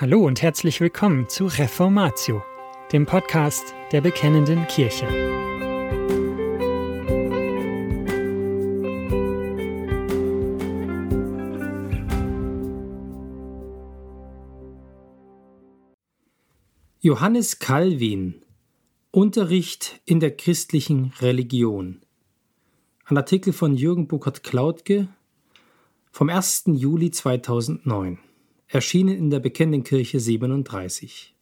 Hallo und herzlich willkommen zu Reformatio, dem Podcast der Bekennenden Kirche. Johannes Calvin Unterricht in der christlichen Religion. Ein Artikel von Jürgen Burkhard Klautke vom 1. Juli 2009 erschienen in der Bekennenden Kirche 37.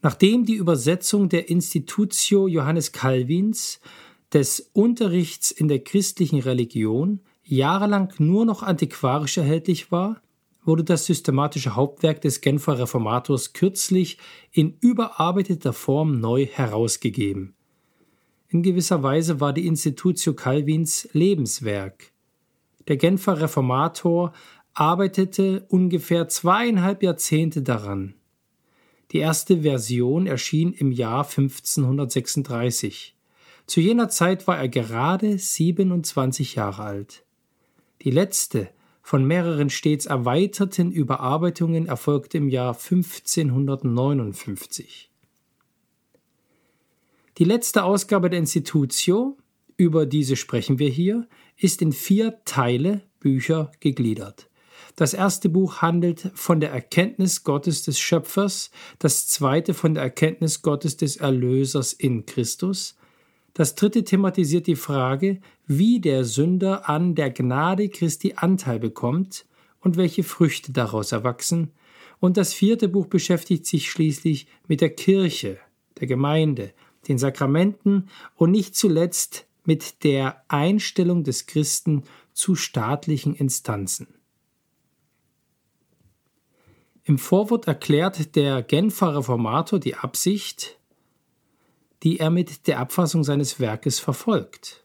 Nachdem die Übersetzung der Institutio Johannes Calvins des Unterrichts in der christlichen Religion jahrelang nur noch antiquarisch erhältlich war, wurde das systematische Hauptwerk des Genfer Reformators kürzlich in überarbeiteter Form neu herausgegeben. In gewisser Weise war die Institutio Calvins Lebenswerk. Der Genfer Reformator arbeitete ungefähr zweieinhalb Jahrzehnte daran. Die erste Version erschien im Jahr 1536. Zu jener Zeit war er gerade 27 Jahre alt. Die letzte von mehreren stets erweiterten Überarbeitungen erfolgte im Jahr 1559. Die letzte Ausgabe der Institutio, über diese sprechen wir hier, ist in vier Teile Bücher gegliedert. Das erste Buch handelt von der Erkenntnis Gottes des Schöpfers, das zweite von der Erkenntnis Gottes des Erlösers in Christus, das dritte thematisiert die Frage, wie der Sünder an der Gnade Christi Anteil bekommt und welche Früchte daraus erwachsen, und das vierte Buch beschäftigt sich schließlich mit der Kirche, der Gemeinde, den Sakramenten und nicht zuletzt mit der Einstellung des Christen zu staatlichen Instanzen. Im Vorwort erklärt der Genfer Reformator die Absicht, die er mit der Abfassung seines Werkes verfolgt.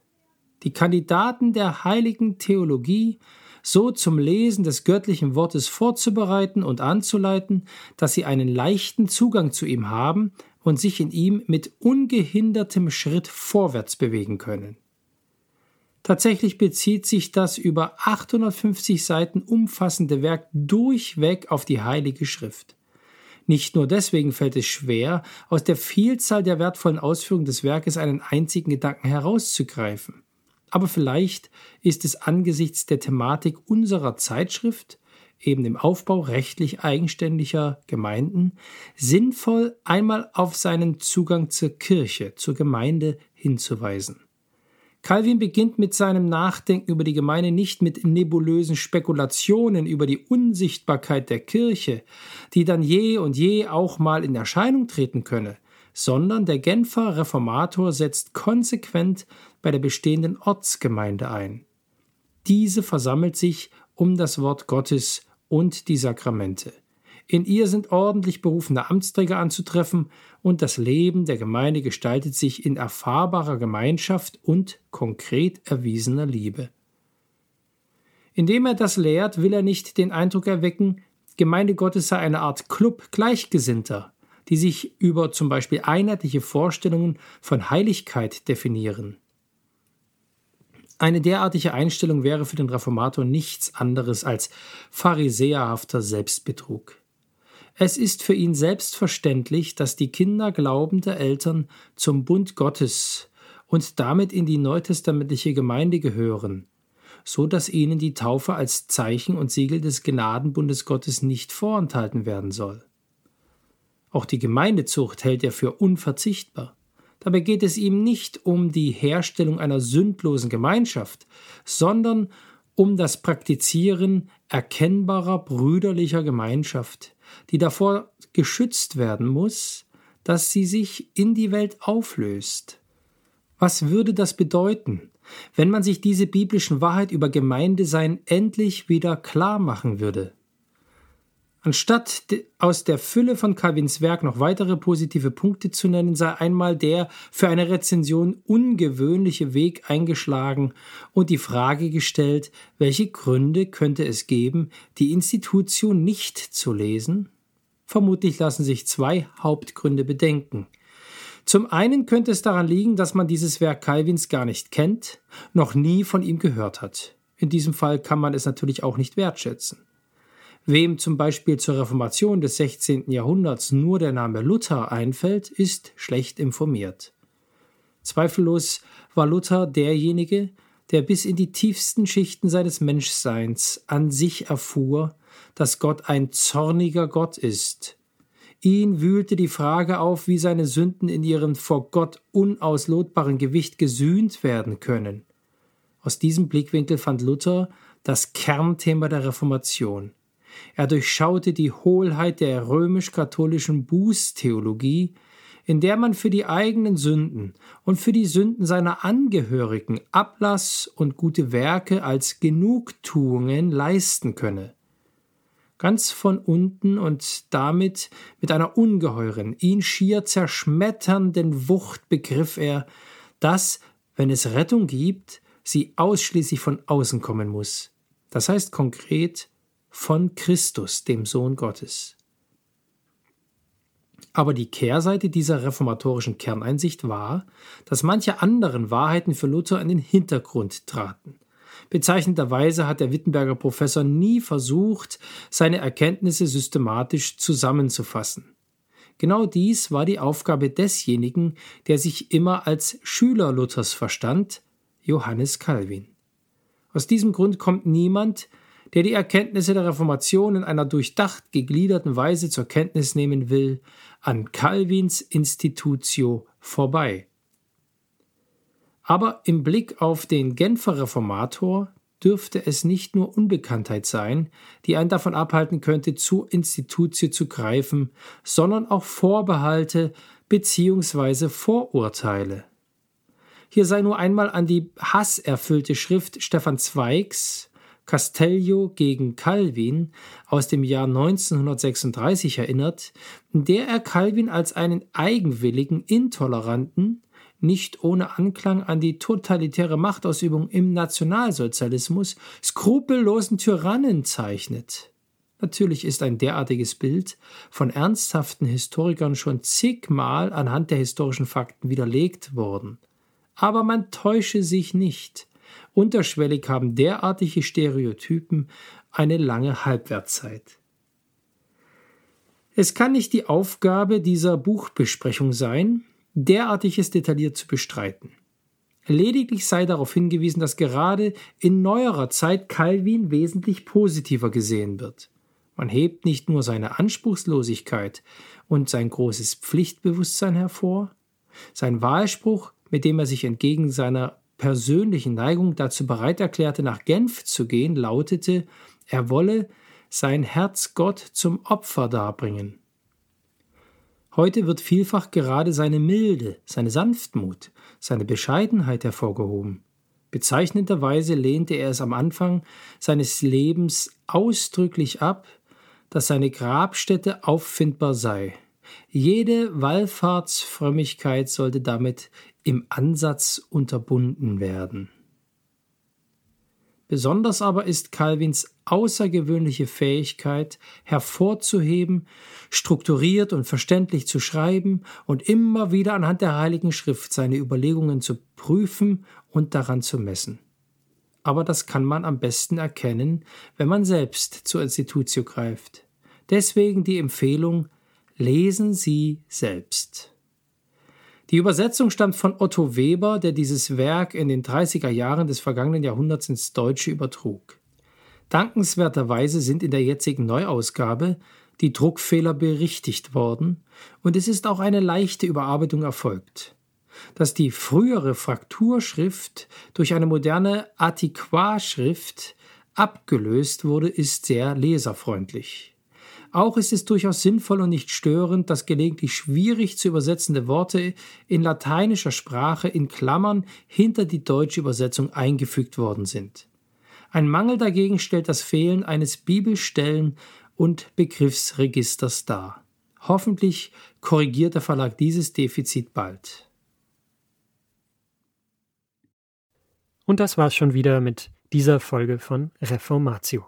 Die Kandidaten der heiligen Theologie so zum Lesen des göttlichen Wortes vorzubereiten und anzuleiten, dass sie einen leichten Zugang zu ihm haben und sich in ihm mit ungehindertem Schritt vorwärts bewegen können. Tatsächlich bezieht sich das über 850 Seiten umfassende Werk durchweg auf die Heilige Schrift. Nicht nur deswegen fällt es schwer, aus der Vielzahl der wertvollen Ausführungen des Werkes einen einzigen Gedanken herauszugreifen. Aber vielleicht ist es angesichts der Thematik unserer Zeitschrift, eben dem Aufbau rechtlich eigenständiger Gemeinden, sinnvoll, einmal auf seinen Zugang zur Kirche, zur Gemeinde hinzuweisen. Calvin beginnt mit seinem Nachdenken über die Gemeinde nicht mit nebulösen Spekulationen über die Unsichtbarkeit der Kirche, die dann je und je auch mal in Erscheinung treten könne, sondern der Genfer Reformator setzt konsequent bei der bestehenden Ortsgemeinde ein. Diese versammelt sich um das Wort Gottes und die Sakramente. In ihr sind ordentlich berufene Amtsträger anzutreffen und das Leben der Gemeinde gestaltet sich in erfahrbarer Gemeinschaft und konkret erwiesener Liebe. Indem er das lehrt, will er nicht den Eindruck erwecken, Gemeinde Gottes sei eine Art Club Gleichgesinnter, die sich über zum Beispiel einheitliche Vorstellungen von Heiligkeit definieren. Eine derartige Einstellung wäre für den Reformator nichts anderes als pharisäerhafter Selbstbetrug. Es ist für ihn selbstverständlich, dass die Kinder glaubender Eltern zum Bund Gottes und damit in die neutestamentliche Gemeinde gehören, so dass ihnen die Taufe als Zeichen und Siegel des Gnadenbundes Gottes nicht vorenthalten werden soll. Auch die Gemeindezucht hält er für unverzichtbar. Dabei geht es ihm nicht um die Herstellung einer sündlosen Gemeinschaft, sondern um das Praktizieren erkennbarer brüderlicher Gemeinschaft, die davor geschützt werden muss, dass sie sich in die Welt auflöst. Was würde das bedeuten, wenn man sich diese biblischen Wahrheit über Gemeindesein endlich wieder klar machen würde? Anstatt aus der Fülle von Calvins Werk noch weitere positive Punkte zu nennen, sei einmal der für eine Rezension ungewöhnliche Weg eingeschlagen und die Frage gestellt, welche Gründe könnte es geben, die Institution nicht zu lesen? Vermutlich lassen sich zwei Hauptgründe bedenken. Zum einen könnte es daran liegen, dass man dieses Werk Calvins gar nicht kennt, noch nie von ihm gehört hat. In diesem Fall kann man es natürlich auch nicht wertschätzen. Wem zum Beispiel zur Reformation des 16. Jahrhunderts nur der Name Luther einfällt, ist schlecht informiert. Zweifellos war Luther derjenige, der bis in die tiefsten Schichten seines Menschseins an sich erfuhr, dass Gott ein zorniger Gott ist. Ihn wühlte die Frage auf, wie seine Sünden in ihrem vor Gott unauslotbaren Gewicht gesühnt werden können. Aus diesem Blickwinkel fand Luther das Kernthema der Reformation. Er durchschaute die Hohlheit der römisch-katholischen Bußtheologie, in der man für die eigenen Sünden und für die Sünden seiner Angehörigen Ablass und gute Werke als Genugtuungen leisten könne. Ganz von unten und damit mit einer ungeheuren, ihn schier zerschmetternden Wucht begriff er, dass, wenn es Rettung gibt, sie ausschließlich von außen kommen muss. Das heißt konkret von Christus, dem Sohn Gottes. Aber die Kehrseite dieser reformatorischen Kerneinsicht war, dass manche anderen Wahrheiten für Luther in den Hintergrund traten. Bezeichnenderweise hat der Wittenberger Professor nie versucht, seine Erkenntnisse systematisch zusammenzufassen. Genau dies war die Aufgabe desjenigen, der sich immer als Schüler Luthers verstand, Johannes Calvin. Aus diesem Grund kommt niemand, der die Erkenntnisse der Reformation in einer durchdacht gegliederten Weise zur Kenntnis nehmen will, an Calvins Institutio vorbei. Aber im Blick auf den Genfer Reformator dürfte es nicht nur Unbekanntheit sein, die einen davon abhalten könnte, zur Institutio zu greifen, sondern auch Vorbehalte bzw. Vorurteile. Hier sei nur einmal an die hasserfüllte Schrift Stefan Zweigs Castello gegen Calvin aus dem Jahr 1936 erinnert, in der er Calvin als einen eigenwilligen, intoleranten, nicht ohne Anklang an die totalitäre Machtausübung im Nationalsozialismus, skrupellosen Tyrannen zeichnet. Natürlich ist ein derartiges Bild von ernsthaften Historikern schon zigmal anhand der historischen Fakten widerlegt worden. Aber man täusche sich nicht. Unterschwellig haben derartige Stereotypen eine lange Halbwertszeit. Es kann nicht die Aufgabe dieser Buchbesprechung sein, derartiges detailliert zu bestreiten. Lediglich sei darauf hingewiesen, dass gerade in neuerer Zeit Calvin wesentlich positiver gesehen wird. Man hebt nicht nur seine Anspruchslosigkeit und sein großes Pflichtbewusstsein hervor, sein Wahlspruch, mit dem er sich entgegen seiner persönlichen Neigung dazu bereit erklärte, nach Genf zu gehen, lautete, er wolle sein Herz Gott zum Opfer darbringen. Heute wird vielfach gerade seine Milde, seine Sanftmut, seine Bescheidenheit hervorgehoben. Bezeichnenderweise lehnte er es am Anfang seines Lebens ausdrücklich ab, dass seine Grabstätte auffindbar sei. Jede Wallfahrtsfrömmigkeit sollte damit im Ansatz unterbunden werden. Besonders aber ist Calvins außergewöhnliche Fähigkeit hervorzuheben, strukturiert und verständlich zu schreiben und immer wieder anhand der Heiligen Schrift seine Überlegungen zu prüfen und daran zu messen. Aber das kann man am besten erkennen, wenn man selbst zur Institutio greift. Deswegen die Empfehlung, lesen Sie selbst. Die Übersetzung stammt von Otto Weber, der dieses Werk in den 30er Jahren des vergangenen Jahrhunderts ins Deutsche übertrug. Dankenswerterweise sind in der jetzigen Neuausgabe die Druckfehler berichtigt worden und es ist auch eine leichte Überarbeitung erfolgt. Dass die frühere Frakturschrift durch eine moderne Antiquarschrift abgelöst wurde, ist sehr leserfreundlich. Auch ist es durchaus sinnvoll und nicht störend, dass gelegentlich schwierig zu übersetzende Worte in lateinischer Sprache in Klammern hinter die deutsche Übersetzung eingefügt worden sind. Ein Mangel dagegen stellt das Fehlen eines Bibelstellen und Begriffsregisters dar. Hoffentlich korrigiert der Verlag dieses Defizit bald. Und das war's schon wieder mit dieser Folge von Reformatio.